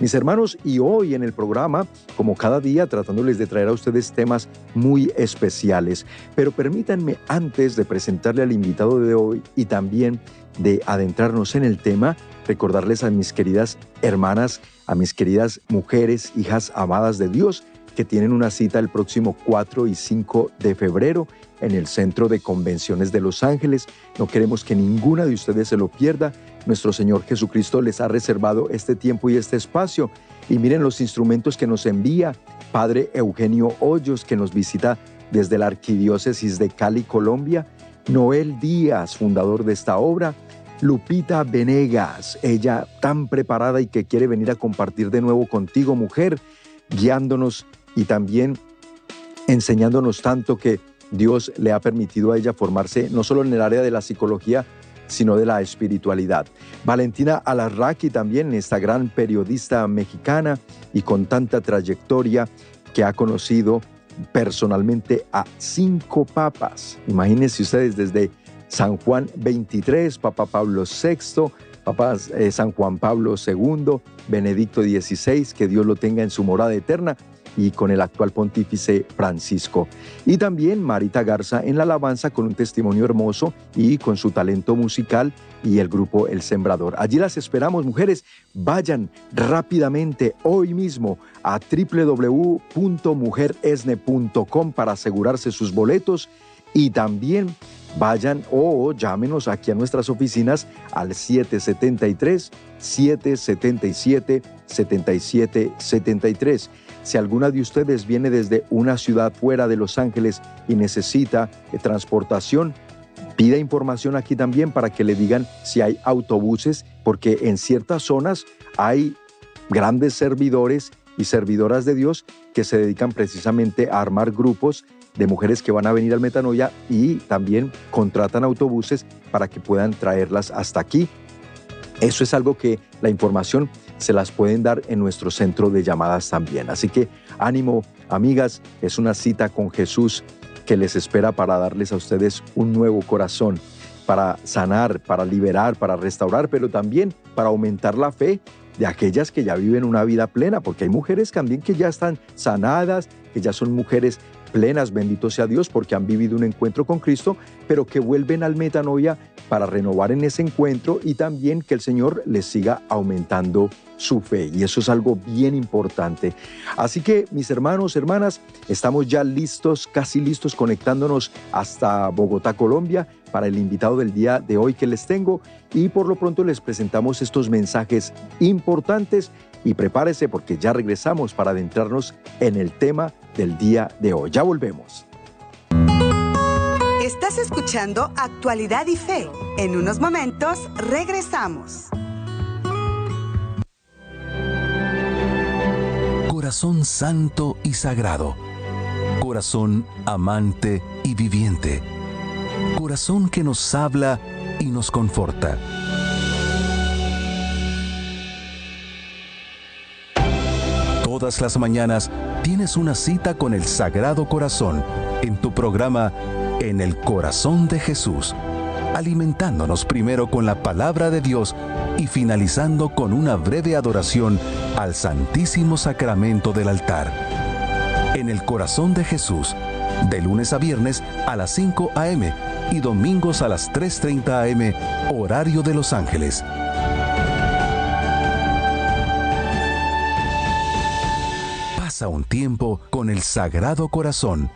Mis hermanos, y hoy en el programa, como cada día, tratándoles de traer a ustedes temas muy especiales. Pero permítanme, antes de presentarle al invitado de hoy y también de adentrarnos en el tema, recordarles a mis queridas hermanas, a mis queridas mujeres, hijas amadas de Dios, que tienen una cita el próximo 4 y 5 de febrero en el Centro de Convenciones de Los Ángeles. No queremos que ninguna de ustedes se lo pierda. Nuestro Señor Jesucristo les ha reservado este tiempo y este espacio. Y miren los instrumentos que nos envía Padre Eugenio Hoyos, que nos visita desde la Arquidiócesis de Cali, Colombia. Noel Díaz, fundador de esta obra. Lupita Venegas, ella tan preparada y que quiere venir a compartir de nuevo contigo, mujer, guiándonos y también enseñándonos tanto que Dios le ha permitido a ella formarse no solo en el área de la psicología, sino de la espiritualidad. Valentina Alarraqui también, esta gran periodista mexicana y con tanta trayectoria que ha conocido personalmente a cinco papas. Imagínense ustedes desde San Juan 23, Papa Pablo VI, Papa eh, San Juan Pablo II, Benedicto XVI, que Dios lo tenga en su morada eterna, y con el actual pontífice Francisco. Y también Marita Garza en la alabanza con un testimonio hermoso y con su talento musical y el grupo El Sembrador. Allí las esperamos, mujeres. Vayan rápidamente hoy mismo a www.mujeresne.com para asegurarse sus boletos y también vayan o llámenos aquí a nuestras oficinas al 773 777 7773. Si alguna de ustedes viene desde una ciudad fuera de Los Ángeles y necesita eh, transportación, pida información aquí también para que le digan si hay autobuses, porque en ciertas zonas hay grandes servidores y servidoras de Dios que se dedican precisamente a armar grupos de mujeres que van a venir al Metanoia y también contratan autobuses para que puedan traerlas hasta aquí. Eso es algo que la información se las pueden dar en nuestro centro de llamadas también. Así que ánimo, amigas, es una cita con Jesús que les espera para darles a ustedes un nuevo corazón, para sanar, para liberar, para restaurar, pero también para aumentar la fe de aquellas que ya viven una vida plena, porque hay mujeres también que ya están sanadas, que ya son mujeres plenas, bendito sea Dios, porque han vivido un encuentro con Cristo, pero que vuelven al metanoia para renovar en ese encuentro y también que el Señor les siga aumentando su fe. Y eso es algo bien importante. Así que, mis hermanos, hermanas, estamos ya listos, casi listos, conectándonos hasta Bogotá, Colombia, para el invitado del día de hoy que les tengo. Y por lo pronto les presentamos estos mensajes importantes y prepárese porque ya regresamos para adentrarnos en el tema del día de hoy. Ya volvemos. Estás escuchando Actualidad y Fe. En unos momentos regresamos. Corazón santo y sagrado. Corazón amante y viviente. Corazón que nos habla y nos conforta todas las mañanas tienes una cita con el Sagrado Corazón en tu programa En el Corazón de Jesús, alimentándonos primero con la palabra de Dios y finalizando con una breve adoración al Santísimo Sacramento del altar. En el Corazón de Jesús, de lunes a viernes a las 5 a.m. y domingos a las 3.30 a.m., horario de Los Ángeles un tiempo con el Sagrado Corazón,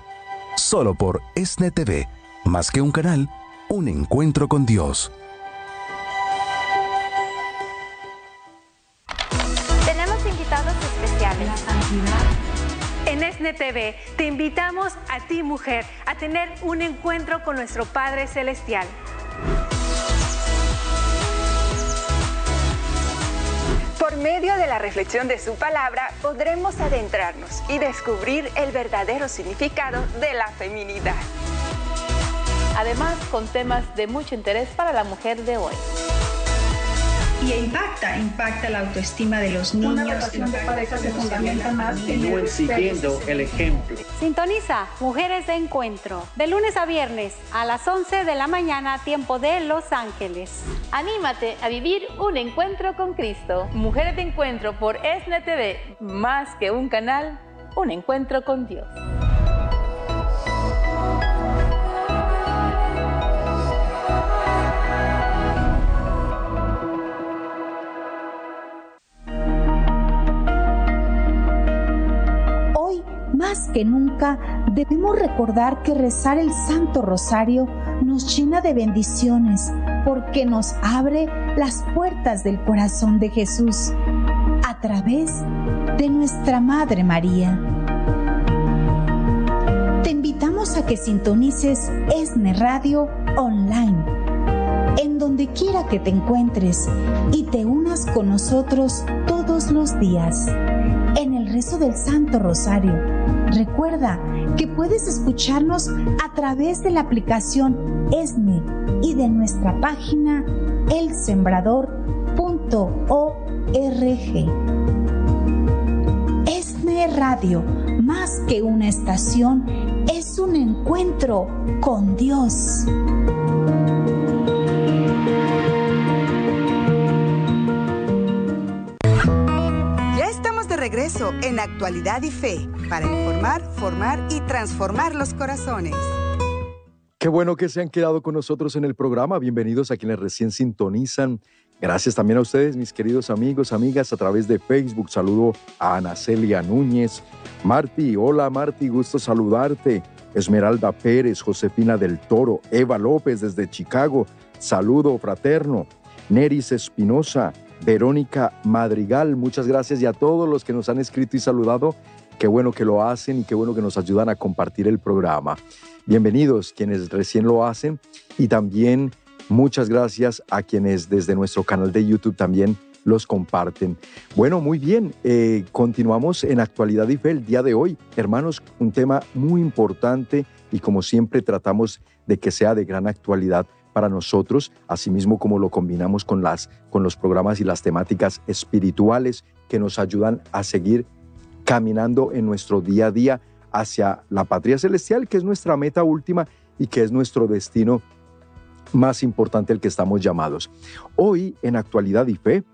solo por ESNE TV, más que un canal, un encuentro con Dios. Tenemos invitados especiales. En ESNE TV te invitamos a ti, mujer, a tener un encuentro con nuestro Padre Celestial. Medio de la reflexión de su palabra podremos adentrarnos y descubrir el verdadero significado de la feminidad. Además, con temas de mucho interés para la mujer de hoy. Y impacta, impacta la autoestima de los niños. Una relación de pareja se fundamenta más en siguiendo el ejemplo. Sintoniza Mujeres de Encuentro, de lunes a viernes a las 11 de la mañana, tiempo de Los Ángeles. Anímate a vivir un encuentro con Cristo. Mujeres de Encuentro por SNTV, más que un canal, un encuentro con Dios. Que nunca debemos recordar que rezar el Santo Rosario nos llena de bendiciones porque nos abre las puertas del corazón de Jesús a través de nuestra Madre María. Te invitamos a que sintonices ESNE Radio online, en donde quiera que te encuentres y te unas con nosotros todos los días rezo del Santo Rosario. Recuerda que puedes escucharnos a través de la aplicación ESNE y de nuestra página elsembrador.org. ESNE Radio, más que una estación, es un encuentro con Dios. Regreso en Actualidad y Fe para informar, formar y transformar los corazones. Qué bueno que se han quedado con nosotros en el programa. Bienvenidos a quienes recién sintonizan. Gracias también a ustedes, mis queridos amigos, amigas, a través de Facebook. Saludo a Ana Celia Núñez. Marti, hola Marti, gusto saludarte. Esmeralda Pérez, Josefina del Toro, Eva López desde Chicago. Saludo fraterno. Neris Espinosa, Verónica Madrigal, muchas gracias y a todos los que nos han escrito y saludado. Qué bueno que lo hacen y qué bueno que nos ayudan a compartir el programa. Bienvenidos quienes recién lo hacen y también muchas gracias a quienes desde nuestro canal de YouTube también los comparten. Bueno, muy bien, eh, continuamos en Actualidad y Fe el día de hoy. Hermanos, un tema muy importante y como siempre tratamos de que sea de gran actualidad para nosotros, asimismo como lo combinamos con, las, con los programas y las temáticas espirituales que nos ayudan a seguir caminando en nuestro día a día hacia la patria celestial, que es nuestra meta última y que es nuestro destino más importante al que estamos llamados. Hoy, en actualidad y fe,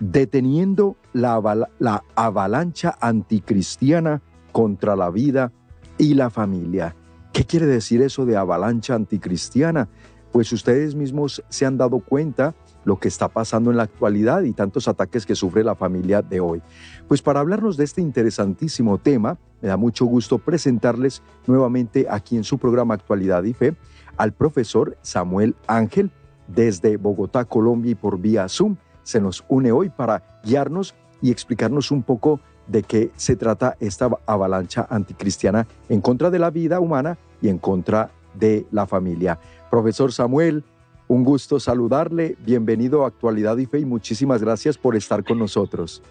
deteniendo la, la avalancha anticristiana contra la vida y la familia. ¿Qué quiere decir eso de avalancha anticristiana? Pues ustedes mismos se han dado cuenta lo que está pasando en la actualidad y tantos ataques que sufre la familia de hoy. Pues para hablarnos de este interesantísimo tema, me da mucho gusto presentarles nuevamente aquí en su programa Actualidad y Fe al profesor Samuel Ángel desde Bogotá, Colombia y por vía Zoom. Se nos une hoy para guiarnos y explicarnos un poco de qué se trata esta avalancha anticristiana en contra de la vida humana y en contra de la familia. Profesor Samuel, un gusto saludarle. Bienvenido a Actualidad y Fe y muchísimas gracias por estar con nosotros.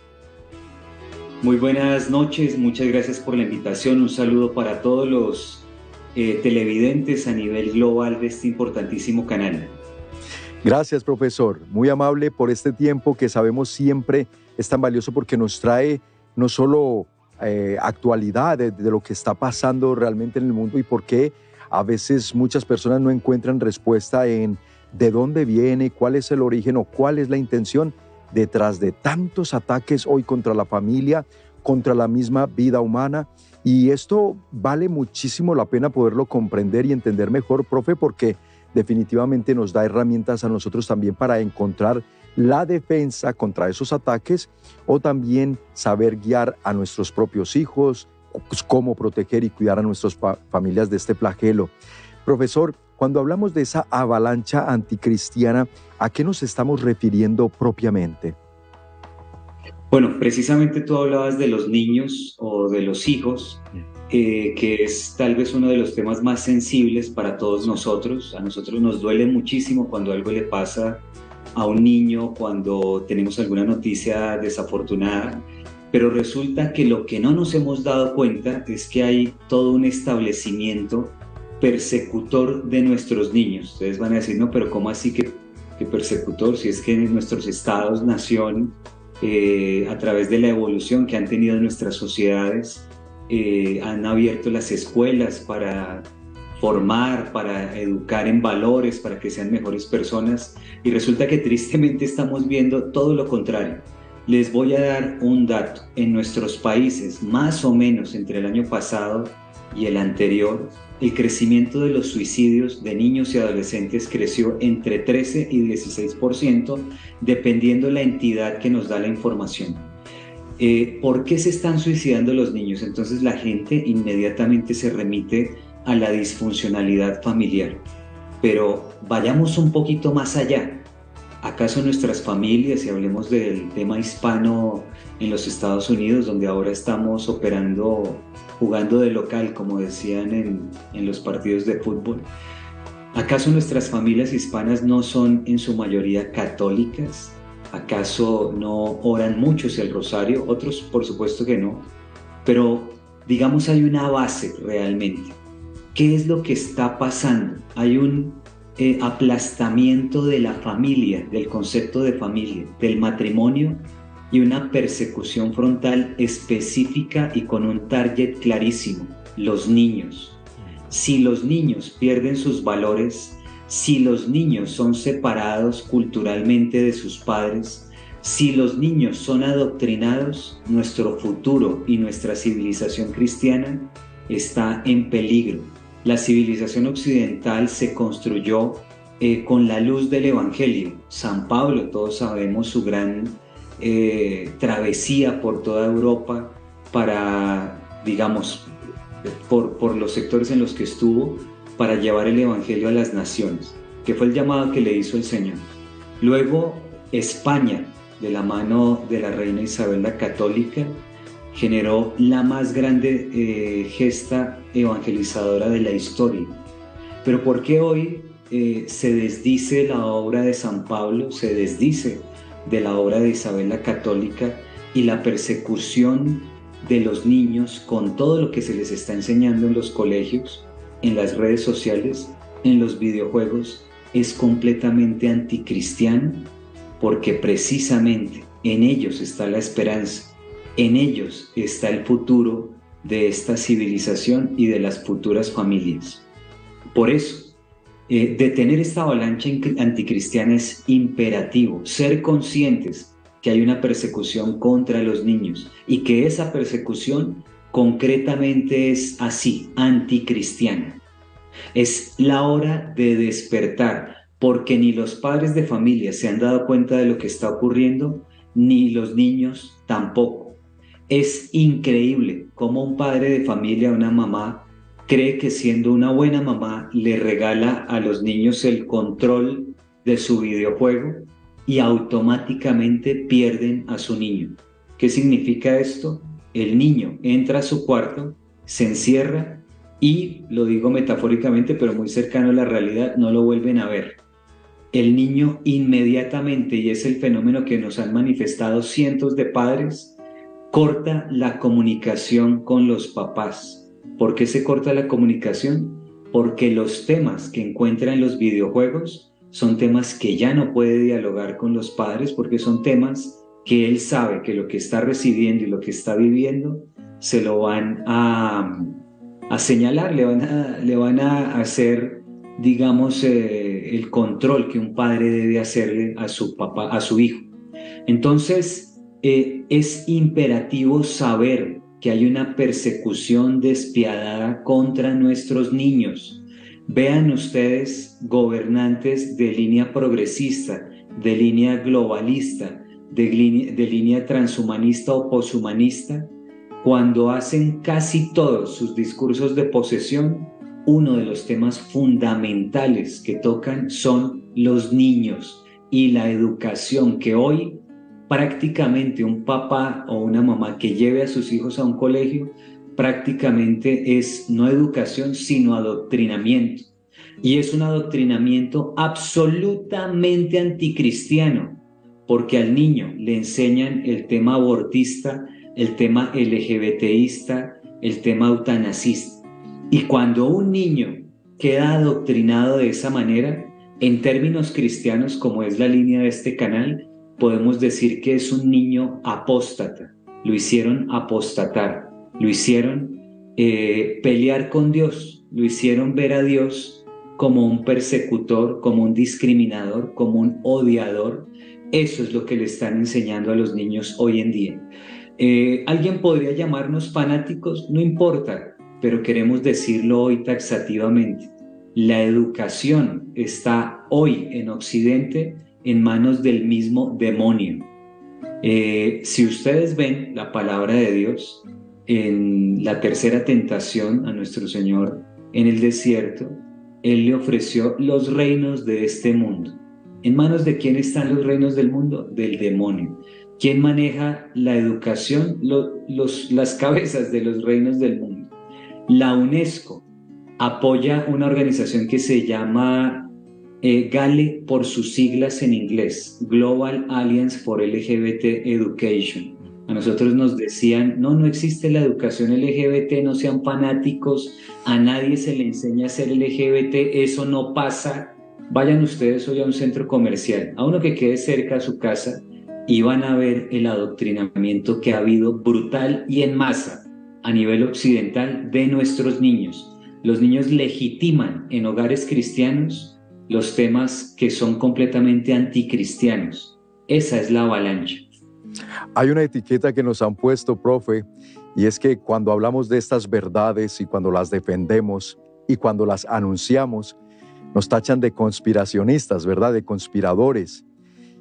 Muy buenas noches, muchas gracias por la invitación. Un saludo para todos los eh, televidentes a nivel global de este importantísimo canal. Gracias, profesor. Muy amable por este tiempo que sabemos siempre es tan valioso porque nos trae no solo eh, actualidad de, de, lo que está pasando realmente en el mundo y por qué a veces muchas personas no encuentran respuesta en de dónde viene, cuál es el origen o cuál es la intención detrás de tantos ataques hoy contra la familia, contra la misma vida humana. Y esto vale muchísimo la pena poderlo comprender y entender mejor, profe, porque definitivamente nos da herramientas a nosotros también para encontrar la defensa contra esos ataques o también saber guiar a nuestros propios hijos, pues, cómo proteger y cuidar a nuestras familias de este flagelo. Profesor, cuando hablamos de esa avalancha anticristiana, ¿a qué nos estamos refiriendo propiamente? Bueno, precisamente tú hablabas de los niños o de los hijos, eh, que es tal vez uno de los temas más sensibles para todos nosotros. A nosotros nos duele muchísimo cuando algo le pasa a un niño, cuando tenemos alguna noticia desafortunada pero resulta que lo que no nos hemos dado cuenta es que hay todo un establecimiento persecutor de nuestros niños. Ustedes van a decir, no, pero ¿cómo así que, de persecutor, si es que en nuestros estados, nación, eh, a través de la evolución que han tenido nuestras sociedades, eh, han abierto las escuelas para formar, para educar en valores, para que sean mejores personas. Y resulta que tristemente estamos viendo todo lo contrario. Les voy a dar un dato. En nuestros países, más o menos entre el año pasado y el anterior, el crecimiento de los suicidios de niños y adolescentes creció entre 13 y 16%, dependiendo la entidad que nos da la información. Eh, ¿Por qué se están suicidando los niños? Entonces la gente inmediatamente se remite a la disfuncionalidad familiar. Pero vayamos un poquito más allá. ¿Acaso nuestras familias, y hablemos del tema hispano en los Estados Unidos, donde ahora estamos operando, jugando de local, como decían en, los partidos de fútbol, ¿acaso nuestras familias hispanas no son en su mayoría católicas? ¿Acaso no oran mucho hacia el rosario? Otros, por supuesto que no. Pero digamos hay una base realmente. ¿Qué es lo que está pasando? Hay un eh, aplastamiento de la familia, del concepto de familia, del matrimonio y una persecución frontal específica y con un target clarísimo, los niños. Si los niños pierden sus valores, si los niños son separados culturalmente de sus padres, si los niños son adoctrinados, nuestro futuro y nuestra civilización cristiana está en peligro la civilización occidental se construyó eh, con la luz del Evangelio. San Pablo, todos sabemos su gran eh, travesía por toda Europa para, digamos, por, por los sectores en los que estuvo, para llevar el Evangelio a las naciones, que fue el llamado que le hizo el Señor. Luego España, de la mano de la reina Isabel la Católica, generó la más grande eh, gesta evangelizadora de la historia. Pero ¿por qué hoy eh, se desdice la obra de San Pablo, se desdice de la obra de Isabel la Católica y la persecución de los niños con todo lo que se les está enseñando en los colegios, en las redes sociales, en los videojuegos, es completamente anticristiano? Porque precisamente en ellos está la esperanza en ellos está el futuro de esta civilización y de las futuras familias. Por eso, eh, detener esta avalancha anticristiana es imperativo, ser conscientes que hay una persecución contra los niños y que esa persecución concretamente es así, anticristiana. Es la hora de despertar, porque ni los padres de familia se han dado cuenta de lo que está ocurriendo, ni los niños tampoco. Es increíble cómo un padre de familia, una mamá, cree que siendo una buena mamá le regala a los niños el control de su videojuego y automáticamente pierden a su niño. ¿Qué significa esto? El niño entra a su cuarto, se encierra y, lo digo metafóricamente, pero muy cercano a la realidad, no lo vuelven a ver. El niño inmediatamente, y es el fenómeno que nos han manifestado cientos de padres, corta la comunicación con los papás. ¿Por qué se corta la comunicación? Porque los temas que encuentra en los videojuegos son temas que ya no puede dialogar con los padres porque son temas que él sabe que lo que está recibiendo y lo que está viviendo se lo van a, señalar, le van a, le van a hacer, digamos, eh, el control que un padre debe hacerle a su papá, a su hijo. Entonces, eh, es imperativo saber que hay una persecución despiadada contra nuestros niños. Vean ustedes gobernantes de línea progresista, de línea globalista, de línea transhumanista o poshumanista, cuando hacen casi todos sus discursos de posesión, uno de los temas fundamentales que tocan son los niños y la educación que hoy prácticamente un papá o una mamá que lleve a sus hijos a un colegio, prácticamente es no educación, sino adoctrinamiento. Y es un adoctrinamiento absolutamente anticristiano, porque al niño le enseñan el tema abortista, el tema LGBTista, el tema eutanasista. Y cuando un niño queda adoctrinado de esa manera, En términos cristianos, como es la línea de este canal, podemos decir que es un niño apóstata. Lo hicieron apostatar, lo hicieron eh, pelear con Dios, lo hicieron ver a Dios como un persecutor, como un discriminador, como un odiador. Eso es lo que le están enseñando a los niños hoy en día. Eh, Alguien podría llamarnos fanáticos, no importa, pero queremos decirlo hoy taxativamente. La educación está hoy en Occidente en manos del mismo demonio. Eh, si ustedes ven la palabra de Dios en la tercera tentación a nuestro Señor en el desierto, Él le ofreció los reinos de este mundo. ¿En manos de quién están los reinos del mundo? Del demonio. ¿Quién maneja la educación? las cabezas de los reinos del mundo. La UNESCO apoya una organización que se llama eh, por sus siglas en inglés, Global Alliance for LGBT Education. A nosotros nos decían, no, no existe la educación LGBT, no sean fanáticos, a nadie se le enseña a ser LGBT, eso no pasa. Vayan ustedes hoy a un centro comercial, a uno que quede cerca a su casa, y van a ver el adoctrinamiento que ha habido brutal y en masa a nivel occidental de nuestros niños. Los niños legitiman en hogares cristianos los temas que son completamente anticristianos. Esa es la avalancha. Hay una etiqueta que nos han puesto, profe, y es que cuando hablamos de estas verdades y cuando las defendemos y cuando las anunciamos, nos tachan de conspiracionistas, ¿verdad? De conspiradores.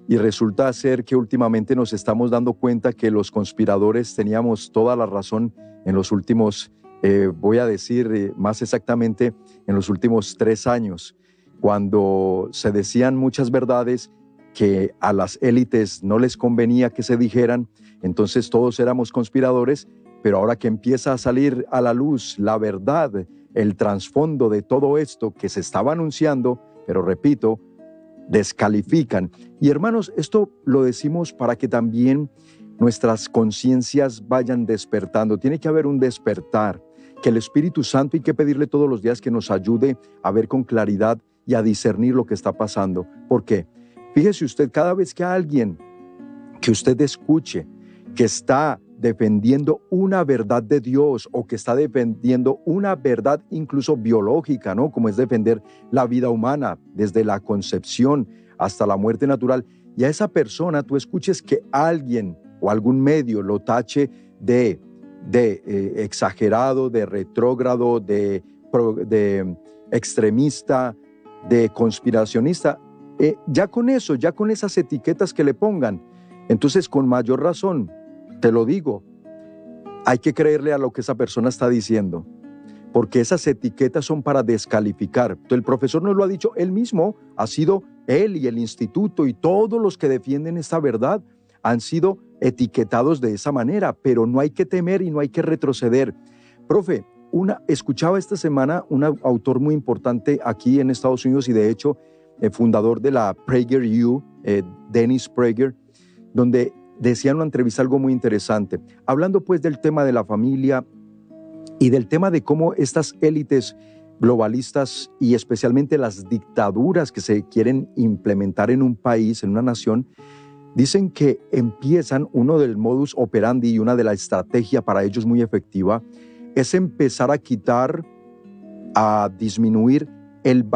Y resulta ser que últimamente nos estamos dando cuenta que los conspiradores teníamos toda la razón en los últimos, eh, voy a decir eh, más exactamente, en los últimos tres años cuando se decían muchas verdades que a las élites no les convenía que se dijeran, entonces todos éramos conspiradores, pero ahora que empieza a salir a la luz la verdad, el trasfondo de todo esto que se estaba anunciando, pero repito, descalifican. Y hermanos, esto lo decimos para que también nuestras conciencias vayan despertando. Tiene que haber un despertar, que el Espíritu Santo hay que pedirle todos los días que nos ayude a ver con claridad y a discernir lo que está pasando. ¿Por qué? Fíjese usted, cada vez que alguien que usted escuche que está defendiendo una verdad de Dios o que está defendiendo una verdad incluso biológica, ¿no? Como es defender la vida humana desde la concepción hasta la muerte natural, y a esa persona tú escuches que alguien o algún medio lo tache de, de eh, exagerado, de retrógrado, de, de extremista, de conspiracionista, eh, ya con eso, ya con esas etiquetas que le pongan, entonces con mayor razón, te lo digo, hay que creerle a lo que esa persona está diciendo, porque esas etiquetas son para descalificar. El profesor nos lo ha dicho él mismo, ha sido él y el instituto y todos los que defienden esta verdad han sido etiquetados de esa manera, pero no hay que temer y no hay que retroceder. Profe, escuchaba esta semana un autor muy importante aquí en Estados Unidos y de hecho el eh, fundador de la PragerU, eh, Dennis Prager, donde decía en una entrevista algo muy interesante, hablando pues del tema de la familia y del tema de cómo estas élites globalistas y especialmente las dictaduras que se quieren implementar en un país, en una nación, dicen que empiezan uno del modus operandi y una de la estrategia para ellos muy efectiva es empezar a quitar, a disminuir el,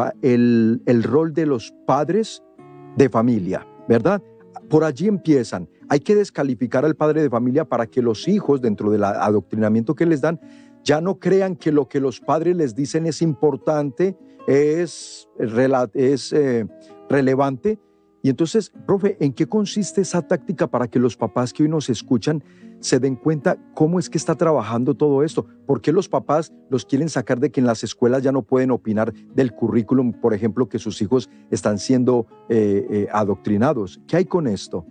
el, rol de los padres de familia, ¿verdad? Por allí empiezan. Hay que descalificar al padre de familia para que los hijos, dentro del adoctrinamiento que les dan, ya no crean que lo que los padres les dicen es importante, es, es eh, relevante. Y entonces, profe, ¿en qué consiste esa táctica para que los papás que hoy nos escuchan se den cuenta cómo es que está trabajando todo esto. ¿Por qué los papás los quieren sacar de que en las escuelas ya no pueden opinar del currículum, por ejemplo, que sus hijos están siendo eh, eh, adoctrinados? ¿Qué hay con esto?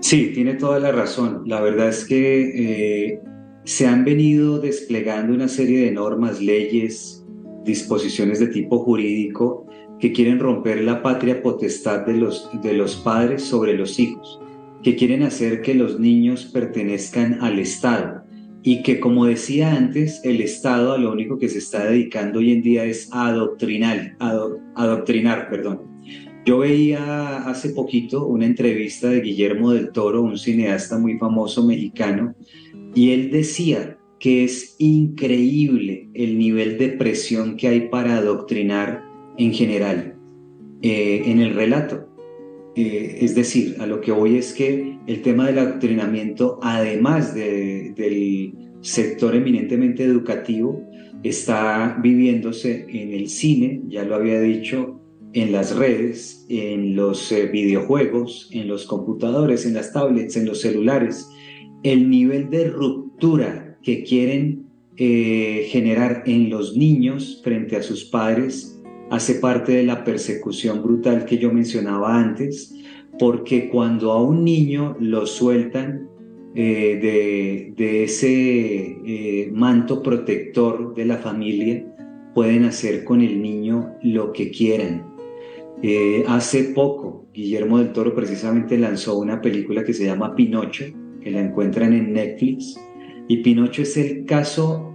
Sí, tiene toda la razón. La verdad es que eh, se han venido desplegando una serie de normas, leyes, disposiciones de tipo jurídico que quieren romper la patria potestad de los, de los padres sobre los hijos que quieren hacer que los niños pertenezcan al Estado y que como decía antes, el Estado a lo único que se está dedicando hoy en día es a adoctrinar, adoctrinar, perdón. Yo veía hace poquito una entrevista de Guillermo del Toro, un cineasta muy famoso mexicano, y él decía que es increíble el nivel de presión que hay para adoctrinar en general eh, en el relato. Eh, es decir, a lo que voy es que el tema del adoctrinamiento, además del sector eminentemente educativo, está viviéndose en el cine, ya lo había dicho, en las redes, en los eh, videojuegos, en los computadores, en las tablets, en los celulares. El nivel de ruptura que quieren eh, generar en los niños frente a sus padres hace parte de la persecución brutal que yo mencionaba antes, porque cuando a un niño lo sueltan eh, de, ese eh, manto protector de la familia, pueden hacer con el niño lo que quieran. Eh, hace poco, Guillermo del Toro precisamente lanzó una película que se llama Pinocho, que la encuentran en Netflix, y Pinocho es el caso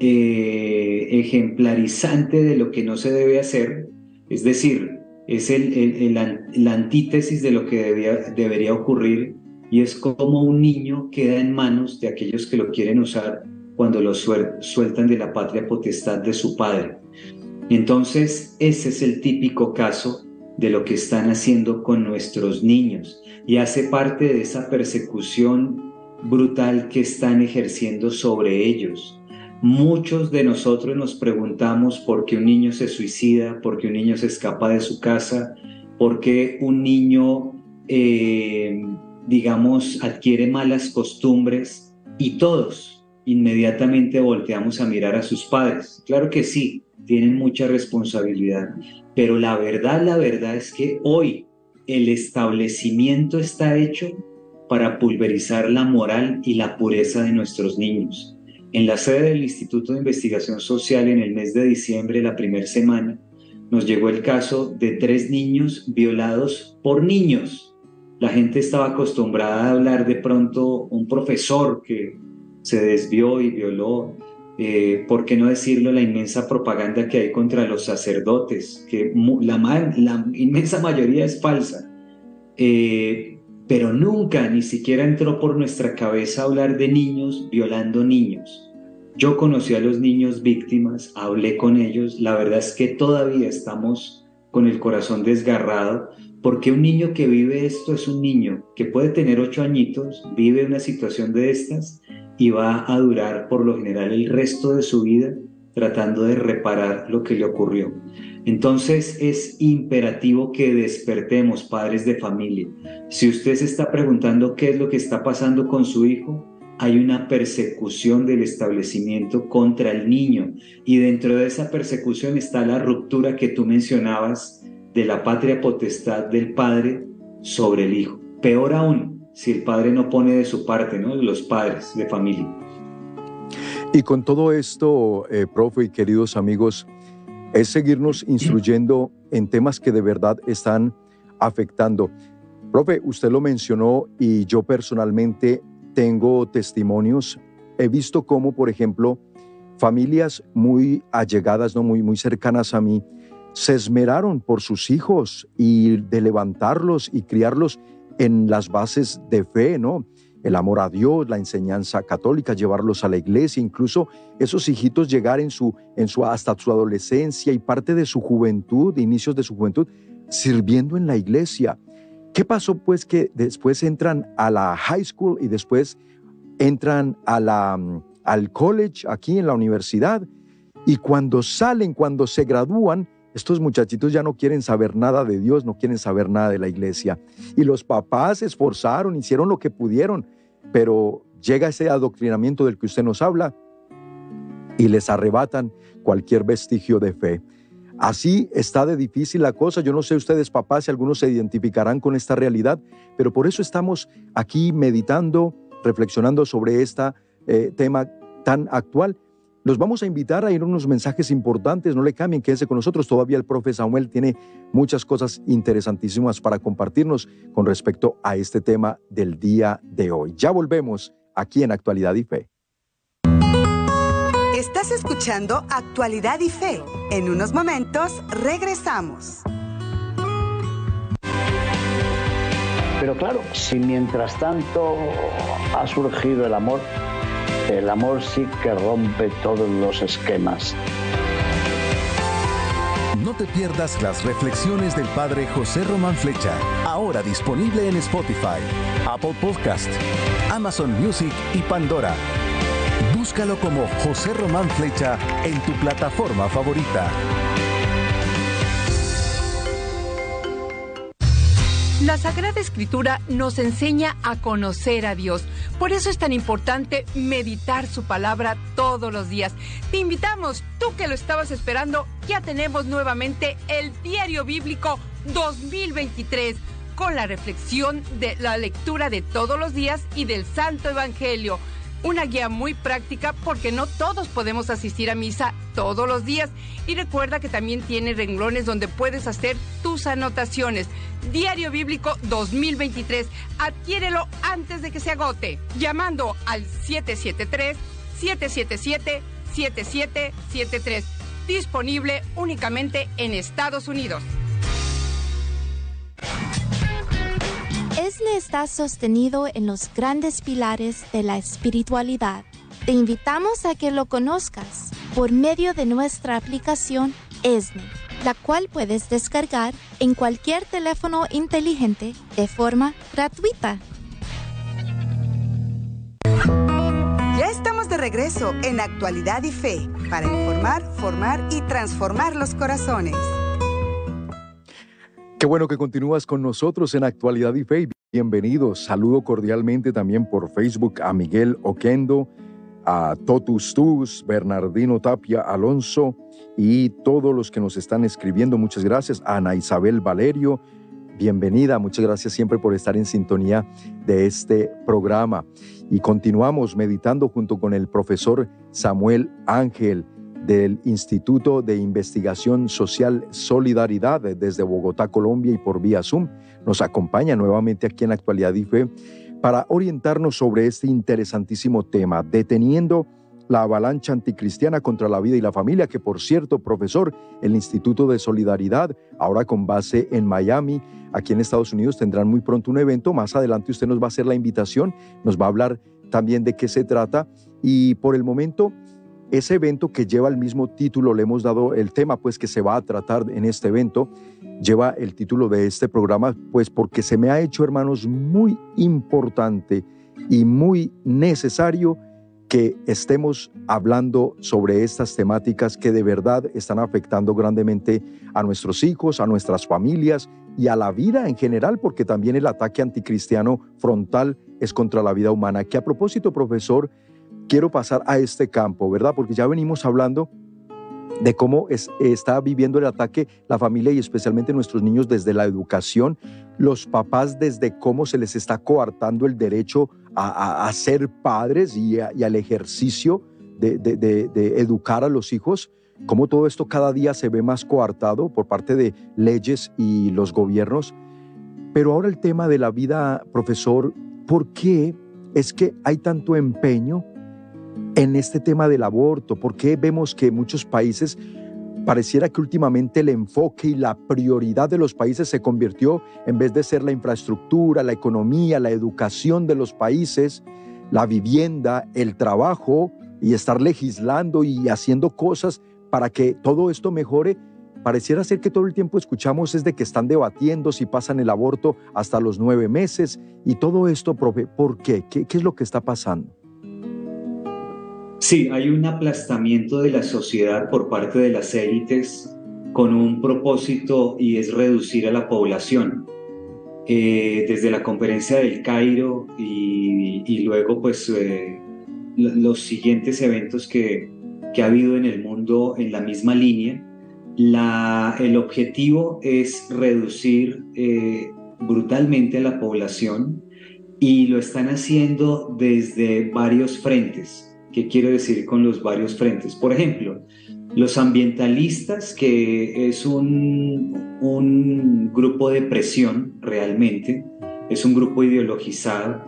ejemplarizante de lo que no se debe hacer, es decir, es el, la antítesis de lo que debería ocurrir y es como un niño queda en manos de aquellos que lo quieren usar cuando lo sueltan de la patria potestad de su padre. Entonces, ese es el típico caso de lo que están haciendo con nuestros niños y hace parte de esa persecución brutal que están ejerciendo sobre ellos. Muchos de nosotros nos preguntamos por qué un niño se suicida, por qué un niño se escapa de su casa, por qué un niño, eh, digamos, adquiere malas costumbres y todos inmediatamente volteamos a mirar a sus padres. Claro que sí, tienen mucha responsabilidad, pero la verdad, la verdad es que hoy el establecimiento está hecho para pulverizar la moral y la pureza de nuestros niños. En la sede del Instituto de Investigación Social en el mes de diciembre, la primera semana, nos llegó el caso de tres niños violados por niños. La gente estaba acostumbrada a hablar de pronto un profesor que se desvió y violó, eh, ¿por qué no decirlo? La inmensa propaganda que hay contra los sacerdotes, que la, inmensa mayoría es falsa. Eh, pero nunca ni siquiera entró por nuestra cabeza hablar de niños violando niños. Yo conocí a los niños víctimas, hablé con ellos, la verdad es que todavía estamos con el corazón desgarrado, porque un niño que vive esto es un niño que puede tener ocho añitos, vive una situación de estas y va a durar por lo general el resto de su vida tratando de reparar lo que le ocurrió. Entonces es imperativo que despertemos, padres de familia. Si usted se está preguntando qué es lo que está pasando con su hijo, hay una persecución del establecimiento contra el niño y dentro de esa persecución está la ruptura que tú mencionabas de la patria potestad del padre sobre el hijo. Peor aún, si el padre no pone de su parte, ¿no? Los padres de familia. Y con todo esto, eh, profe y queridos amigos, es seguirnos instruyendo en temas que de verdad están afectando. Profe, usted lo mencionó y yo personalmente tengo testimonios. He visto cómo, por ejemplo, familias muy allegadas, no muy, muy cercanas a mí, se esmeraron por sus hijos y de levantarlos y criarlos en las bases de fe, ¿no? El amor a Dios, la enseñanza católica, llevarlos a la iglesia, incluso esos hijitos llegar en su, en su, hasta su adolescencia y parte de su juventud, inicios de su juventud, sirviendo en la iglesia. ¿Qué pasó pues que después entran a la high school y después entran al college aquí en la universidad? Y cuando salen, cuando se gradúan, estos muchachitos ya no quieren saber nada de Dios, no quieren saber nada de la iglesia. Y los papás se esforzaron, hicieron lo que pudieron, pero llega ese adoctrinamiento del que usted nos habla y les arrebatan cualquier vestigio de fe. Así está de difícil la cosa. Yo no sé ustedes, papás, si algunos se identificarán con esta realidad, pero por eso estamos aquí meditando, reflexionando sobre este tema tan actual. Los vamos a invitar a ir a unos mensajes importantes, no le cambien, quédense con nosotros. Todavía el profe Samuel tiene muchas cosas interesantísimas para compartirnos con respecto a este tema del día de hoy. Ya volvemos aquí en Actualidad y Fe. Estás escuchando Actualidad y Fe. En unos momentos regresamos. Pero claro, si mientras tanto ha surgido el amor, el amor sí que rompe todos los esquemas. No te pierdas las reflexiones del Padre José Román Flecha, ahora disponible en Spotify, Apple Podcast, Amazon Music y Pandora. Búscalo como José Román Flecha en tu plataforma favorita. La Sagrada Escritura nos enseña a conocer a Dios. Por eso es tan importante meditar su palabra todos los días. Te invitamos, tú que lo estabas esperando, ya tenemos nuevamente el Diario Bíblico 2023 con la reflexión de la lectura de todos los días y del Santo Evangelio una guía muy práctica porque no todos podemos asistir a misa todos los días. Y recuerda que también tiene renglones donde puedes hacer tus anotaciones. Diario Bíblico 2023. Adquiérelo antes de que se agote. Llamando al 773-777-7773. Disponible únicamente en Estados Unidos. ESNE está sostenido en los grandes pilares de la espiritualidad. Te invitamos a que lo conozcas por medio de nuestra aplicación ESNE, la cual puedes descargar en cualquier teléfono inteligente de forma gratuita. Ya estamos de regreso en Actualidad y Fe para informar, formar y transformar los corazones. Qué bueno que continúas con nosotros en Actualidad y Fe. Bienvenidos. Saludo cordialmente también por Facebook a Miguel Oquendo, a Totus Tus, Bernardino Tapia Alonso y todos los que nos están escribiendo. Muchas gracias. Ana Isabel Valerio, bienvenida. Muchas gracias siempre por estar en sintonía de este programa. Y continuamos meditando junto con el profesor Samuel Ángel del Instituto de Investigación Social Solidaridad desde Bogotá, Colombia y por vía Zoom. Nos acompaña nuevamente aquí en Actualidad y Fe para orientarnos sobre este interesantísimo tema, deteniendo la avalancha anticristiana contra la vida y la familia, que por cierto, profesor, el Instituto de Solidaridad, ahora con base en Miami, aquí en Estados Unidos, tendrán muy pronto un evento. Más adelante usted nos va a hacer la invitación, nos va a hablar también de qué se trata y por el momento ese evento que lleva el mismo título, le hemos dado el tema pues que se va a tratar en este evento, lleva el título de este programa pues porque se me ha hecho hermanos muy importante y muy necesario que estemos hablando sobre estas temáticas que de verdad están afectando grandemente a nuestros hijos, a nuestras familias y a la vida en general, porque también el ataque anticristiano frontal es contra la vida humana. Que a propósito, profesor, quiero pasar a este campo, ¿verdad? Porque ya venimos hablando de cómo está viviendo el ataque la familia y especialmente nuestros niños desde la educación, los papás desde cómo se les está coartando el derecho a, ser padres y, al ejercicio de, de, educar a los hijos, cómo todo esto cada día se ve más coartado por parte de leyes y los gobiernos. Pero ahora el tema de la vida, profesor, ¿por qué es que hay tanto empeño en este tema del aborto? ¿Por qué vemos que muchos países pareciera que últimamente el enfoque y la prioridad de los países se convirtió, en vez de ser la infraestructura, la economía, la educación de los países, la vivienda, el trabajo y estar legislando y haciendo cosas para que todo esto mejore? Pareciera ser que todo el tiempo escuchamos es de que están debatiendo si pasan el aborto hasta los nueve meses y todo esto, profe, ¿por qué? ¿Qué, qué es lo que está pasando? Sí, hay un aplastamiento de la sociedad por parte de las élites con un propósito y es reducir a la población. Eh, desde la conferencia del Cairo y, luego pues eh, los siguientes eventos que, que, ha habido en el mundo en la misma línea, el objetivo es reducir eh, brutalmente a la población y lo están haciendo desde varios frentes. ¿Qué quiero decir con los varios frentes? Por ejemplo, los ambientalistas, que es un, un grupo de presión realmente, es un grupo ideologizado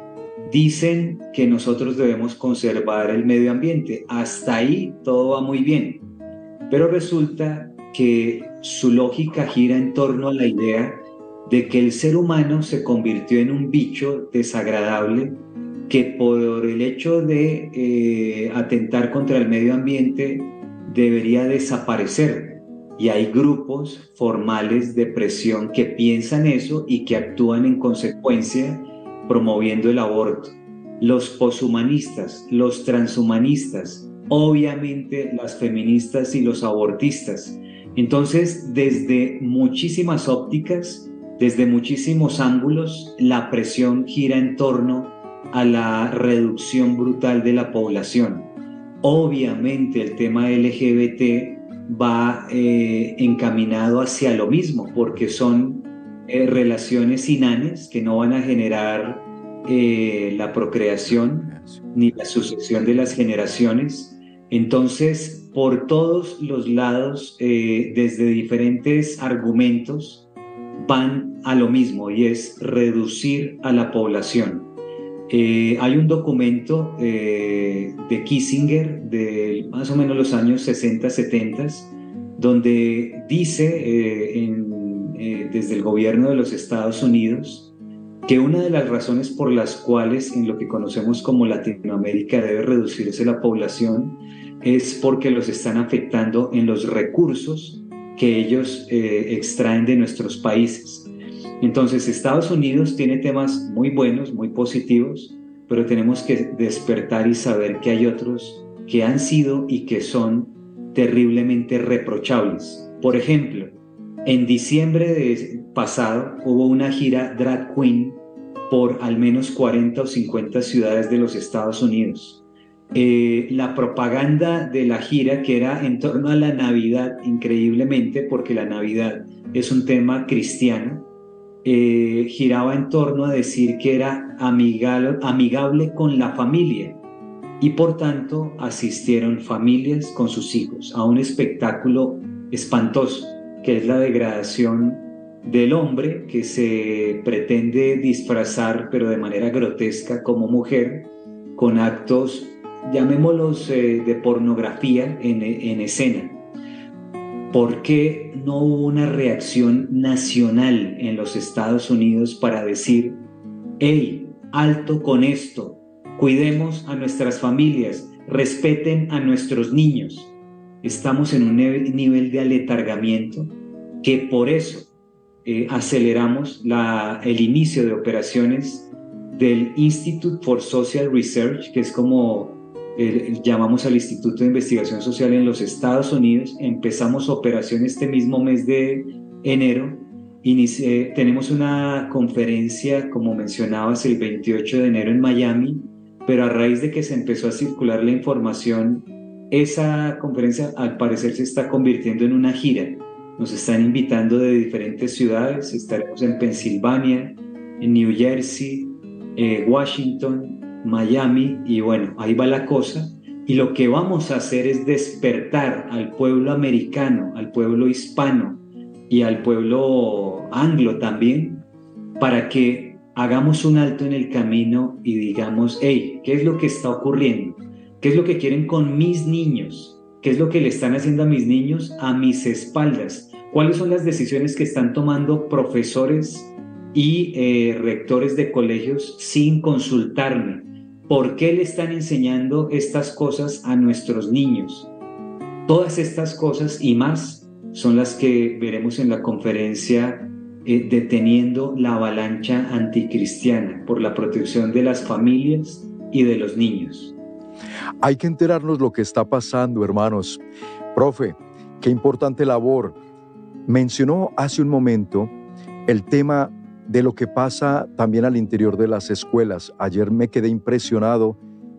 dicen que nosotros debemos conservar el medio ambiente. Hasta ahí todo va muy bien. Pero resulta que su lógica gira en torno a la idea de que el ser humano se convirtió en un bicho desagradable que por el hecho de eh, atentar contra el medio ambiente debería desaparecer. Y hay grupos formales de presión que piensan eso y que actúan en consecuencia promoviendo el aborto. Los poshumanistas, los transhumanistas, obviamente las feministas y los abortistas. Entonces, desde muchísimas ópticas, desde muchísimos ángulos, la presión gira en torno a la reducción brutal de la población. Obviamente el tema LGBT va eh, encaminado hacia lo mismo, porque son eh, relaciones inanes que no van a generar eh, la procreación ni la sucesión de las generaciones. Entonces, por todos los lados, desde diferentes argumentos, van a lo mismo y es reducir a la población. Eh, hay un documento eh, de Kissinger de más o menos los años 60, 70, donde dice eh, desde el gobierno de los Estados Unidos que una de las razones por las cuales en lo que conocemos como Latinoamérica debe reducirse la población es porque los están afectando en los recursos que ellos extraen de nuestros países. Entonces, Estados Unidos tiene temas muy buenos, muy positivos, pero tenemos que despertar y saber que hay otros que han sido y que son terriblemente reprochables. Por ejemplo, en diciembre pasado hubo una gira drag queen por al menos 40 o 50 ciudades de los Estados Unidos. Eh, la propaganda de la gira, que era en torno a la Navidad, increíblemente, porque la Navidad es un tema cristiano, eh, giraba en torno a decir que era amigable, amigable con la familia y por tanto asistieron familias con sus hijos a un espectáculo espantoso que es la degradación del hombre que se pretende disfrazar pero de manera grotesca como mujer con actos llamémoslos eh, de pornografía en, en escena. ¿Por qué no hubo una reacción nacional en los Estados Unidos para decir, hey, alto con esto, cuidemos a nuestras familias, respeten a nuestros niños? Estamos en un nivel de aletargamiento que por eso eh, aceleramos el inicio de operaciones del Institute for Social Research, que es como llamamos al Instituto de Investigación Social en los Estados Unidos, empezamos operación este mismo mes de enero, tenemos una conferencia, como mencionabas, el 28 de enero en Miami, pero a raíz de que se empezó a circular la información, esa conferencia al parecer se está convirtiendo en una gira. Nos están invitando de diferentes ciudades, estaremos en Pensilvania, en New Jersey, eh, Washington, Miami y bueno, ahí va la cosa. Y lo que vamos a hacer es despertar al pueblo americano, al pueblo hispano y al pueblo anglo también, para que hagamos un alto en el camino y digamos, hey, ¿qué es lo que está ocurriendo? ¿Qué es lo que quieren con mis niños? ¿Qué es lo que le están haciendo a mis niños a mis espaldas? ¿Cuáles son las decisiones que están tomando profesores y eh, rectores de colegios sin consultarme? ¿Por qué le están enseñando estas cosas a nuestros niños? Todas estas cosas y más son las que veremos en la conferencia eh, Deteniendo la avalancha anticristiana por la protección de las familias y de los niños. Hay que enterarnos lo que está pasando, hermanos. Profe, qué importante labor. Mencionó hace un momento el tema de lo que pasa también al interior de las escuelas. Ayer me quedé impresionado,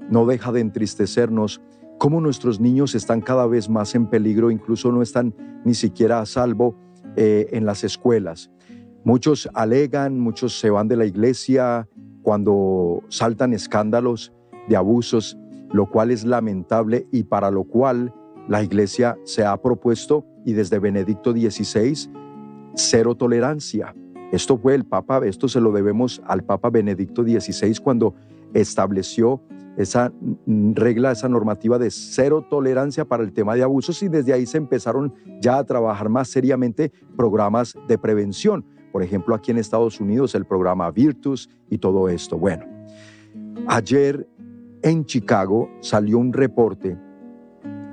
no deja de entristecernos cómo nuestros niños están cada vez más en peligro, incluso no están ni siquiera a salvo eh, en las escuelas. Muchos alegan, muchos se van de la iglesia cuando saltan escándalos de abusos, lo cual es lamentable y para lo cual la iglesia se ha propuesto y desde Benedicto XVI, cero tolerancia. Esto fue el Papa, esto se lo debemos al Papa Benedicto XVI cuando estableció esa regla, esa normativa de cero tolerancia para el tema de abusos y desde ahí se empezaron ya a trabajar más seriamente programas de prevención. Por ejemplo, aquí en Estados Unidos el programa Virtus y todo esto. Bueno, ayer en Chicago salió un reporte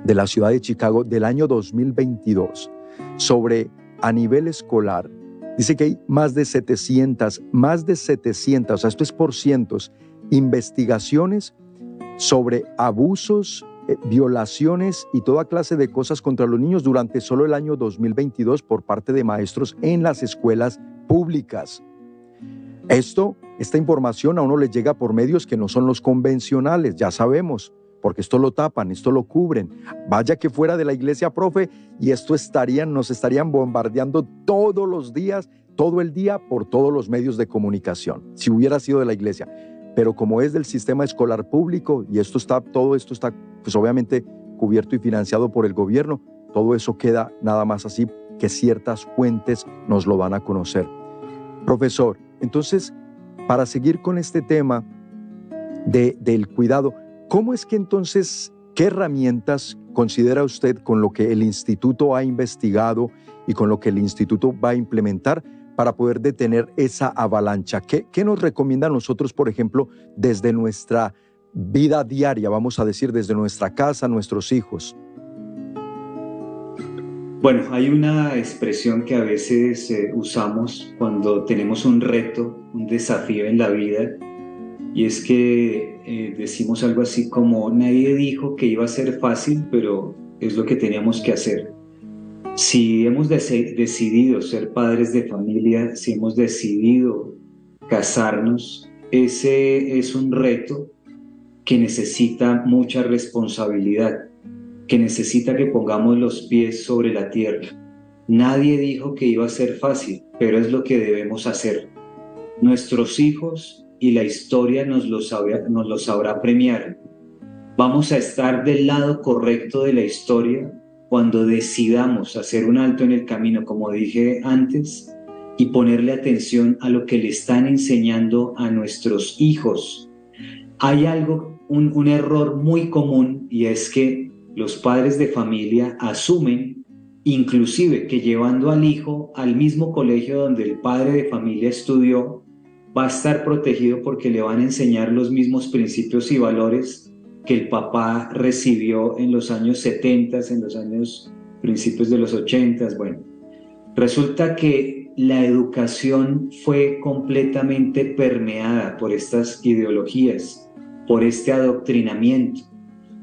de la ciudad de Chicago del año 2022 sobre a nivel escolar. Dice que hay más de 700, más de 700, o sea, esto es por cientos, investigaciones sobre abusos, eh, violaciones y toda clase de cosas contra los niños durante solo el año 2022 por parte de maestros en las escuelas públicas. Esto, esta información a uno le llega por medios que no son los convencionales, ya sabemos, porque esto lo tapan, esto lo cubren. Vaya que fuera de la iglesia, profe, y esto estarían, nos estarían bombardeando todos los días, todo el día, por todos los medios de comunicación, si hubiera sido de la iglesia. Pero como es del sistema escolar público, y esto está, todo esto está, pues obviamente cubierto y financiado por el gobierno, todo eso queda nada más así que ciertas fuentes nos lo van a conocer. Profesor, entonces, para seguir con este tema de, del cuidado, ¿cómo es que entonces, qué herramientas considera usted con lo que el instituto ha investigado y con lo que el instituto va a implementar para poder detener esa avalancha? ¿Qué, nos recomienda a nosotros, por ejemplo, desde nuestra vida diaria, vamos a decir, desde nuestra casa, nuestros hijos? Bueno, hay una expresión que a veces eh, usamos cuando tenemos un reto, un desafío en la vida, y es que eh, decimos algo así como, nadie dijo que iba a ser fácil, pero es lo que teníamos que hacer. Si hemos decidido ser padres de familia, si hemos decidido casarnos, ese es un reto que necesita mucha responsabilidad que necesita que pongamos los pies sobre la tierra. Nadie dijo que iba a ser fácil, pero es lo que debemos hacer. Nuestros hijos y la historia nos lo sabrá, premiar. Vamos a estar del lado correcto de la historia cuando decidamos hacer un alto en el camino, como dije antes, y ponerle atención a lo que le están enseñando a nuestros hijos. Hay algo, un error muy común y es que los padres de familia asumen inclusive que llevando al hijo al mismo colegio donde el padre de familia estudió, va a estar protegido porque le van a enseñar los mismos principios y valores que el papá recibió en los años 70, en los años principios de los 80. Bueno, resulta que la educación fue completamente permeada por estas ideologías, por este adoctrinamiento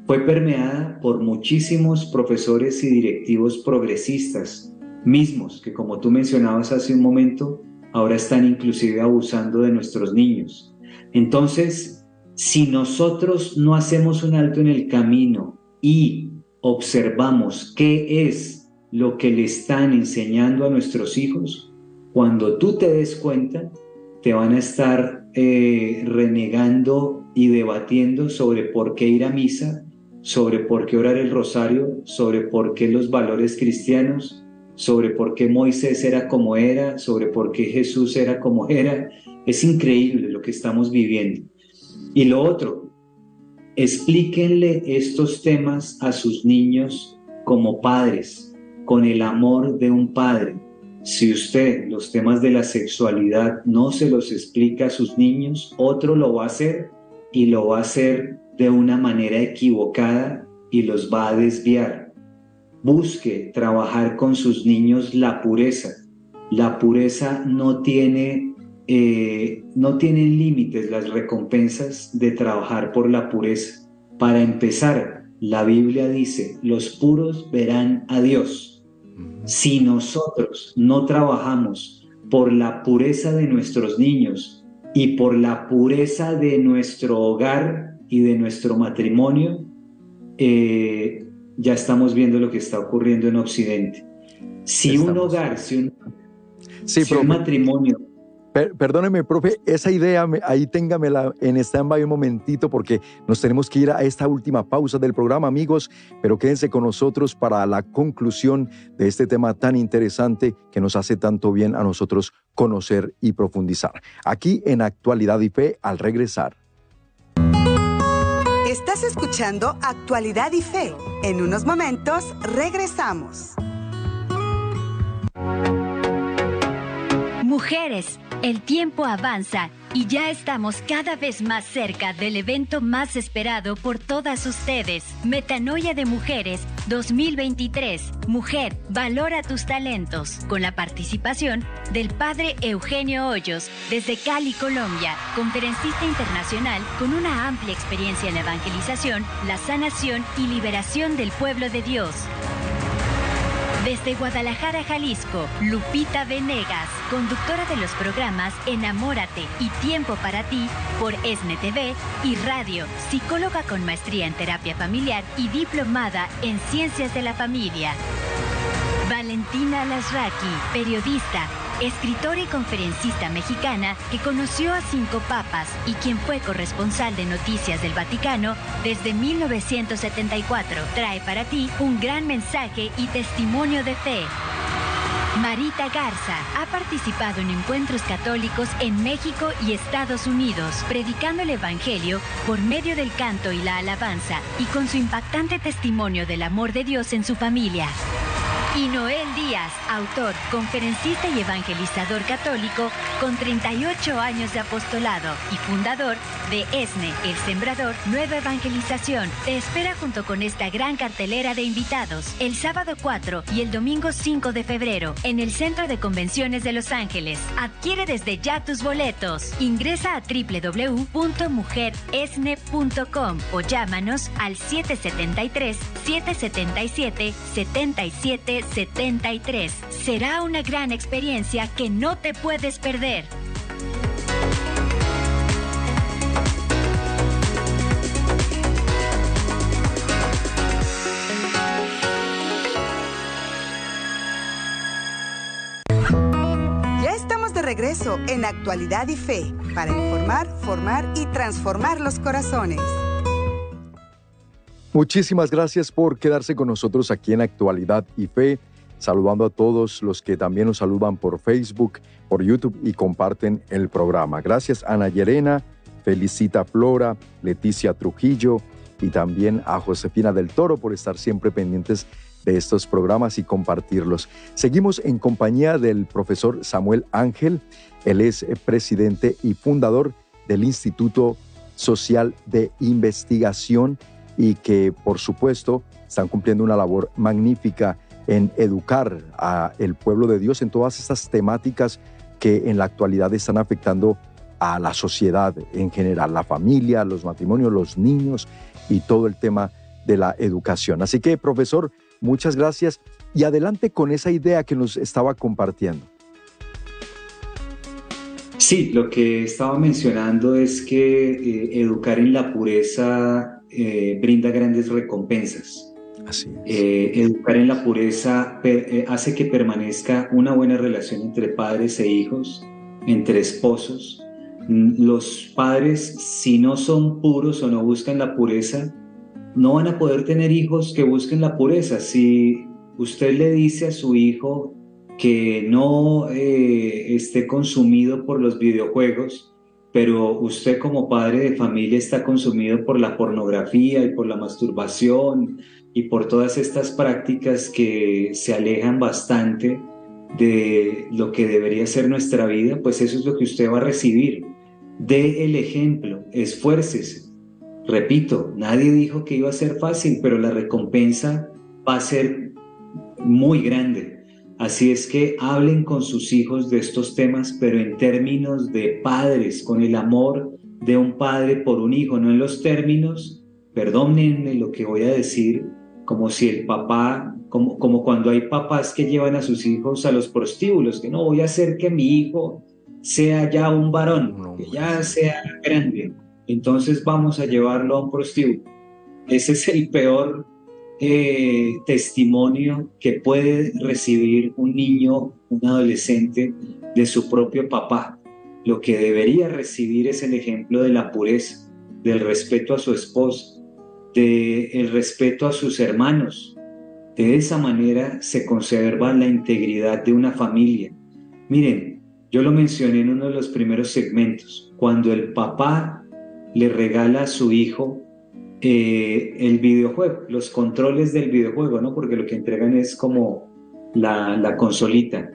fue permeada por muchísimos profesores y directivos progresistas, mismos que como tú mencionabas hace un momento, ahora están inclusive abusando de nuestros niños. Entonces, si nosotros no hacemos un alto en el camino y observamos qué es lo que le están enseñando a nuestros hijos, cuando tú te des cuenta, te van a estar eh, renegando y debatiendo sobre por qué ir a misa sobre por qué orar el rosario, sobre por qué los valores cristianos, sobre por qué Moisés era como era, sobre por qué Jesús era como era. Es increíble lo que estamos viviendo. Y lo otro, explíquenle estos temas a sus niños como padres, con el amor de un padre. Si usted los temas de la sexualidad no se los explica a sus niños, otro lo va a hacer y lo va a hacer de una manera equivocada y los va a desviar. Busque trabajar con sus niños la pureza. La pureza no tiene, eh, no tienen límites las recompensas de trabajar por la pureza. Para empezar, la Biblia dice, los puros verán a Dios. Si nosotros no trabajamos por la pureza de nuestros niños y por la pureza de nuestro hogar, y de nuestro matrimonio, eh, ya estamos viendo lo que está ocurriendo en Occidente. Si un hogar, si un, matrimonio perdóneme, profe, esa idea, ahí téngamela en stand-by un momentito porque nos tenemos que ir a esta última pausa del programa, amigos, pero quédense con nosotros para la conclusión de este tema tan interesante que nos hace tanto bien a nosotros conocer y profundizar. Aquí en Actualidad y Fe, al regresar. Estás escuchando Actualidad y Fe. En unos momentos regresamos. Mujeres, el tiempo avanza y ya estamos cada vez más cerca del evento más esperado por todas ustedes, Metanoia de Mujeres 2023. Mujer, valora tus talentos, con la participación del padre Eugenio Hoyos, desde Cali, Colombia, conferencista internacional con una amplia experiencia en la evangelización, la sanación y liberación del pueblo de Dios. Desde Guadalajara, Jalisco, Lupita Venegas, conductora de los programas Enamórate y Tiempo para ti por ESNE TV y Radio, psicóloga con maestría en terapia familiar y diplomada en ciencias de la familia. Valentina Lasraki, periodista, escritora y conferencista mexicana que conoció a cinco papas y quien fue corresponsal de noticias del Vaticano desde 1974, trae para ti un gran mensaje y testimonio de fe. Marita Garza ha participado en encuentros católicos en México y Estados Unidos, predicando el Evangelio por medio del canto y la alabanza y con su impactante testimonio del amor de Dios en su familia. Y Noel Díaz, autor, conferencista y evangelizador católico con 38 años de apostolado y fundador de ESNE, El Sembrador, Nueva Evangelización. Te espera junto con esta gran cartelera de invitados el sábado 4 y el domingo 5 de febrero en el Centro de Convenciones de Los Ángeles. Adquiere desde ya tus boletos. Ingresa a www.mujeresne.com o llámanos al 773 777 77 73. Será una gran experiencia que no te puedes perder. Ya estamos de regreso en Actualidad y Fe para informar, formar y transformar los corazones. Muchísimas gracias por quedarse con nosotros aquí en Actualidad y Fe, saludando a todos los que también nos saludan por Facebook, por YouTube y comparten el programa. Gracias Ana Yerena, Felicita Flora, Leticia Trujillo y también a Josefina del Toro por estar siempre pendientes de estos programas y compartirlos. Seguimos en compañía del profesor Samuel Ángel. Él es presidente y fundador del Instituto Social de Investigación y que por supuesto están cumpliendo una labor magnífica en educar a el pueblo de Dios en todas estas temáticas que en la actualidad están afectando a la sociedad en general, la familia, los matrimonios, los niños y todo el tema de la educación. Así que, profesor, muchas gracias y adelante con esa idea que nos estaba compartiendo. Sí, lo que estaba mencionando es que eh, educar en la pureza eh, brinda grandes recompensas. Así eh, educar en la pureza eh, hace que permanezca una buena relación entre padres e hijos, entre esposos. Mm, los padres, si no son puros o no buscan la pureza, no van a poder tener hijos que busquen la pureza. Si usted le dice a su hijo que no eh, esté consumido por los videojuegos, pero usted como padre de familia está consumido por la pornografía y por la masturbación y por todas estas prácticas que se alejan bastante de lo que debería ser nuestra vida, pues eso es lo que usted va a recibir. Dé el ejemplo, esfuércese. Repito, nadie dijo que iba a ser fácil, pero la recompensa va a ser muy grande. Así es que hablen con sus hijos de estos temas, pero en términos de padres, con el amor de un padre por un hijo, no en los términos, perdónenme lo que voy a decir, como si el papá, como, como cuando hay papás que llevan a sus hijos a los prostíbulos, que no voy a hacer que mi hijo sea ya un varón, que ya sea grande, entonces vamos a llevarlo a un prostíbulo. Ese es el peor eh, testimonio que puede recibir un niño, un adolescente de su propio papá. Lo que debería recibir es el ejemplo de la pureza, del respeto a su esposa, del respeto a sus hermanos. De esa manera se conserva la integridad de una familia. Miren, yo lo mencioné en uno de los primeros segmentos. Cuando el papá le regala a su hijo eh, el videojuego, los controles del videojuego, ¿no? Porque lo que entregan es como la, consolita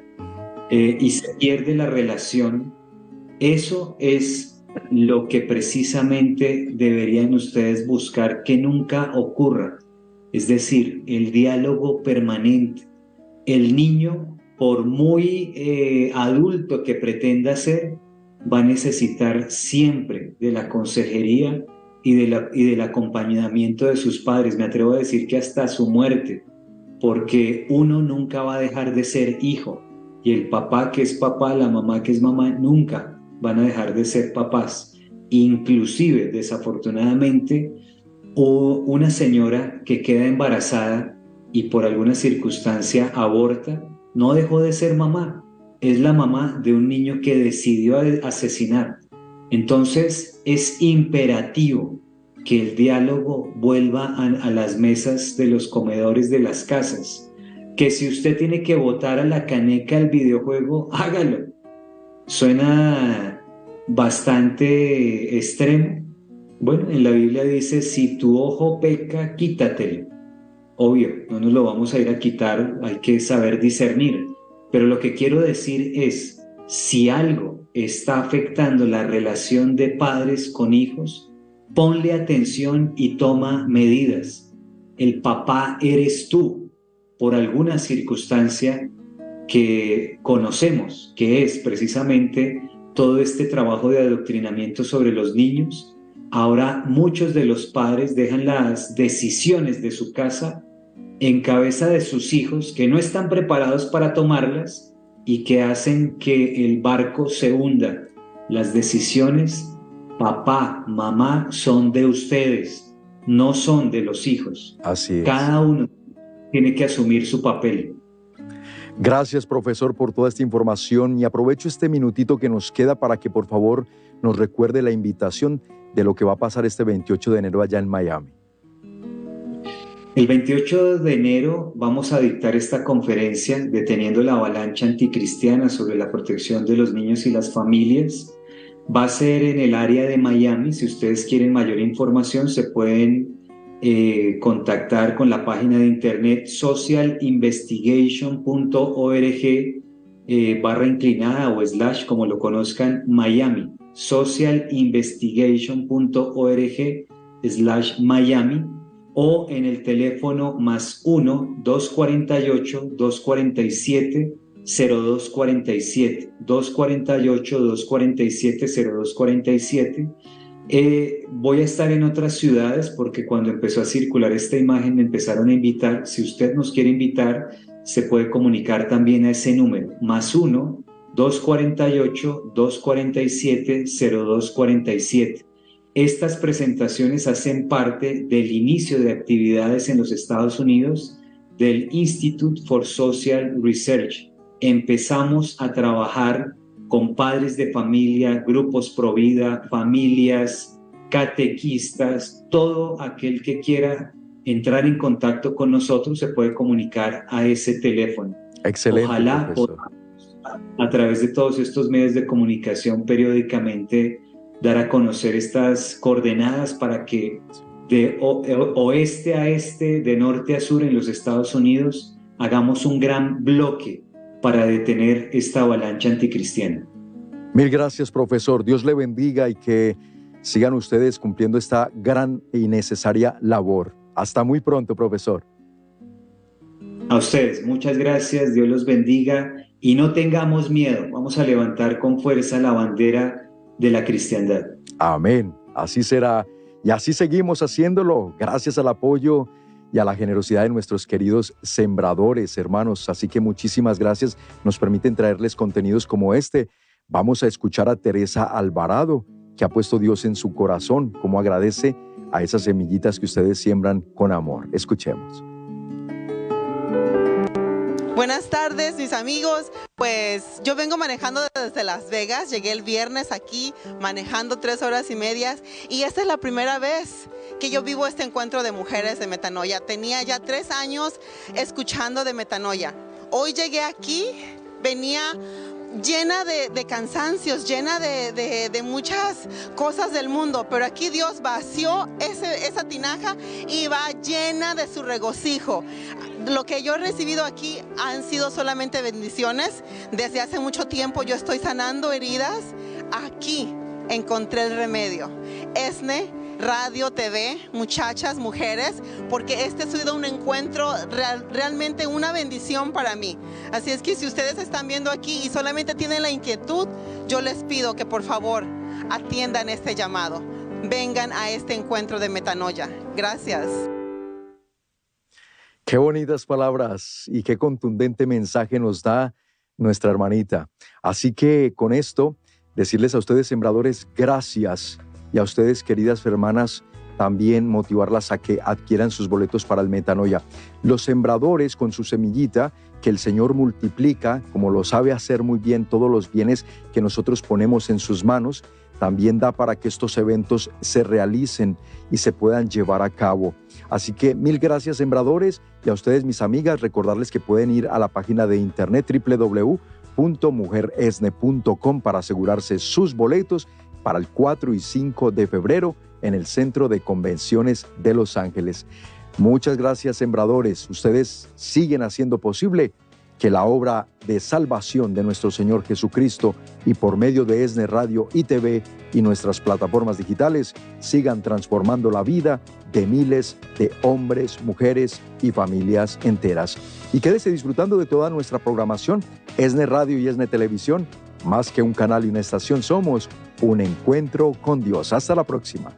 eh, y se pierde la relación. Eso es lo que precisamente deberían ustedes buscar que nunca ocurra. Es decir, el diálogo permanente. El niño, por muy eh, adulto que pretenda ser, va a necesitar siempre de la consejería y, de y del acompañamiento de sus padres. Me atrevo a decir que hasta su muerte, porque uno nunca va a dejar de ser hijo y el papá que es papá, la mamá que es mamá, nunca van a dejar de ser papás. Inclusive, desafortunadamente, una señora que queda embarazada y por alguna circunstancia aborta, no dejó de ser mamá, es la mamá de un niño que decidió asesinar. Entonces es imperativo que el diálogo vuelva a, las mesas de los comedores de las casas. Que si usted tiene que votar a la caneca el videojuego, hágalo. Suena bastante extremo. Bueno, en la Biblia dice, si tu ojo peca, quítatelo. Obvio, no nos lo vamos a ir a quitar, hay que saber discernir. Pero lo que quiero decir es, si algo está afectando la relación de padres con hijos, ponle atención y toma medidas. El papá eres tú por alguna circunstancia que conocemos, que es precisamente todo este trabajo de adoctrinamiento sobre los niños. Ahora muchos de los padres dejan las decisiones de su casa en cabeza de sus hijos que no están preparados para tomarlas y que hacen que el barco se hunda. Las decisiones, papá, mamá, son de ustedes, no son de los hijos. Así es. Cada uno tiene que asumir su papel. Gracias, profesor, por toda esta información y aprovecho este minutito que nos queda para que por favor nos recuerde la invitación de lo que va a pasar este 28 de enero allá en Miami. El 28 de enero vamos a dictar esta conferencia deteniendo la avalancha anticristiana sobre la protección de los niños y las familias. Va a ser en el área de Miami. Si ustedes quieren mayor información, se pueden eh, contactar con la página de internet socialinvestigation.org eh, barra inclinada o slash, como lo conozcan, Miami. socialinvestigation.org slash Miami o en el teléfono más 1-248-247-0247, 248-247-0247. Eh, voy a estar en otras ciudades porque cuando empezó a circular esta imagen me empezaron a invitar. Si usted nos quiere invitar, se puede comunicar también a ese número, más 1-248-247-0247. Estas presentaciones hacen parte del inicio de actividades en los Estados Unidos del Institute for Social Research. Empezamos a trabajar con padres de familia, grupos pro vida, familias, catequistas, todo aquel que quiera entrar en contacto con nosotros se puede comunicar a ese teléfono. Excelente. Ojalá a través de todos estos medios de comunicación periódicamente dar a conocer estas coordenadas para que de oeste a este, de norte a sur en los Estados Unidos, hagamos un gran bloque para detener esta avalancha anticristiana. Mil gracias, profesor. Dios le bendiga y que sigan ustedes cumpliendo esta gran y necesaria labor. Hasta muy pronto, profesor. A ustedes, muchas gracias. Dios los bendiga y no tengamos miedo. Vamos a levantar con fuerza la bandera de la cristiandad. Amén. Así será. Y así seguimos haciéndolo, gracias al apoyo y a la generosidad de nuestros queridos sembradores, hermanos. Así que muchísimas gracias. Nos permiten traerles contenidos como este. Vamos a escuchar a Teresa Alvarado, que ha puesto Dios en su corazón, como agradece a esas semillitas que ustedes siembran con amor. Escuchemos. Buenas tardes, mis amigos. Pues yo vengo manejando desde Las Vegas. Llegué el viernes aquí manejando tres horas y medias. Y esta es la primera vez que yo vivo este encuentro de mujeres de metanoia. Tenía ya tres años escuchando de metanoia. Hoy llegué aquí, venía llena de, cansancios, llena de, muchas cosas del mundo, pero aquí Dios vació esa tinaja y va llena de su regocijo. Lo que yo he recibido aquí han sido solamente bendiciones. Desde hace mucho tiempo yo estoy sanando heridas. Aquí encontré el remedio. Esne radio, TV, muchachas, mujeres, porque este ha sido un encuentro realmente una bendición para mí. Así es que si ustedes están viendo aquí y solamente tienen la inquietud, yo les pido que por favor atiendan este llamado. Vengan a este encuentro de metanoia. Gracias. Qué bonitas palabras y qué contundente mensaje nos da nuestra hermanita. Así que con esto, decirles a ustedes, sembradores, gracias y a ustedes, queridas hermanas, también motivarlas a que adquieran sus boletos para el metanoia. Los sembradores con su semillita, que el Señor multiplica, como lo sabe hacer muy bien todos los bienes que nosotros ponemos en sus manos, también da para que estos eventos se realicen y se puedan llevar a cabo. Así que mil gracias sembradores y a ustedes mis amigas recordarles que pueden ir a la página de internet www.mujeresne.com para asegurarse sus boletos para el 4 y 5 de febrero en el Centro de Convenciones de Los Ángeles. Muchas gracias, sembradores. Ustedes siguen haciendo posible que la obra de salvación de nuestro Señor Jesucristo y por medio de ESNE Radio y TV y nuestras plataformas digitales sigan transformando la vida de miles de hombres, mujeres y familias enteras. Y quédese disfrutando de toda nuestra programación, ESNE Radio y ESNE Televisión más que un canal y una estación, somos un encuentro con Dios. Hasta la próxima.